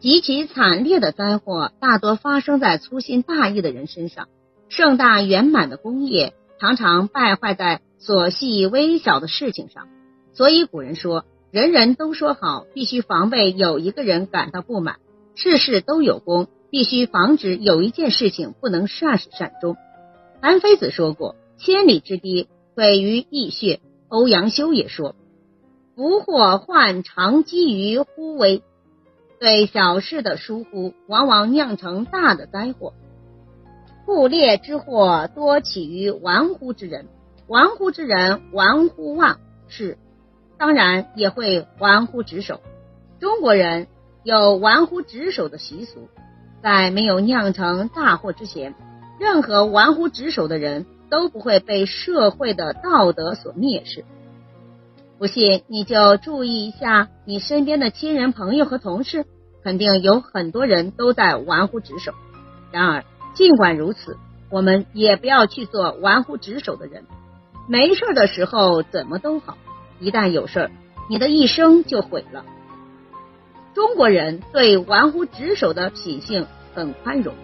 极其惨烈的灾祸大多发生在粗心大意的人身上，盛大圆满的功业常常败坏在琐细微小的事情上。所以古人说：“人人都说好，必须防备有一个人感到不满；事事都有功，必须防止有一件事情不能善始善终。”韩非子说过：“千里之堤，毁于蚁穴。”欧阳修也说：“福祸患常积于忽微。”对小事的疏忽，往往酿成大的灾祸。酷烈之祸多起于玩忽之人，玩忽之人玩忽忘事，当然也会玩忽职守。中国人有玩忽职守的习俗，在没有酿成大祸之前，任何玩忽职守的人都不会被社会的道德所蔑视。不信，你就注意一下你身边的亲人、朋友和同事，肯定有很多人都在玩忽职守。然而，尽管如此，我们也不要去做玩忽职守的人。没事的时候怎么都好，一旦有事儿，你的一生就毁了。中国人对玩忽职守的品性很宽容，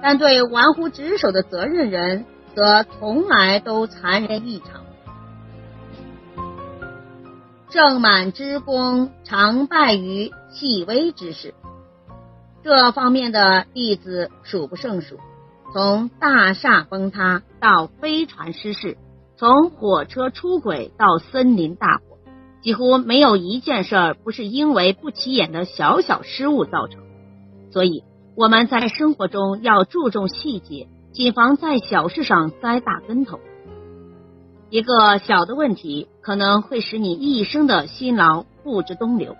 但对玩忽职守的责任人则从来都残忍异常。盛满之功常败于细微之事，这方面的例子数不胜数。从大厦崩塌到飞船失事，从火车出轨到森林大火，几乎没有一件事儿不是因为不起眼的小小失误造成。所以我们在生活中要注重细节，谨防在小事上栽大跟头。一个小的问题可能会使你一生的辛劳付之东流，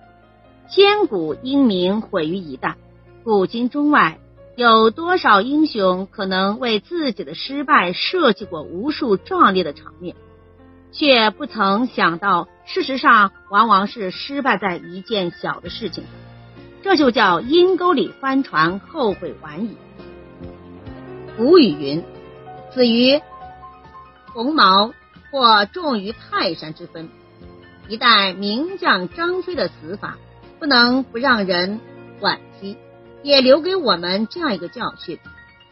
千古英名毁于一旦。古今中外，有多少英雄可能为自己的失败设计过无数壮烈的场面，却不曾想到，事实上往往是失败在一件小的事情上。这就叫阴沟里翻船，后悔晚矣。古语云：“子于鸿毛。”或重于泰山之分。一代名将张飞的死法，不能不让人惋惜，也留给我们这样一个教训：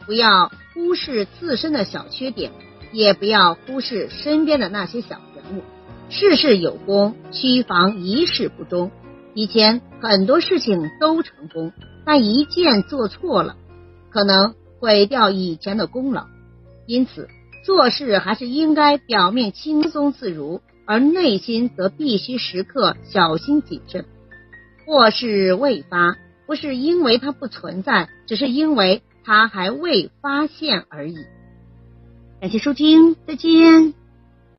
不要忽视自身的小缺点，也不要忽视身边的那些小人物。事事有功，须防一事不忠。以前很多事情都成功，但一件做错了，可能毁掉以前的功劳。因此。做事还是应该表面轻松自如，而内心则必须时刻小心谨慎。祸事未发，不是因为它不存在，只是因为它还未发现而已。感谢收听，再见。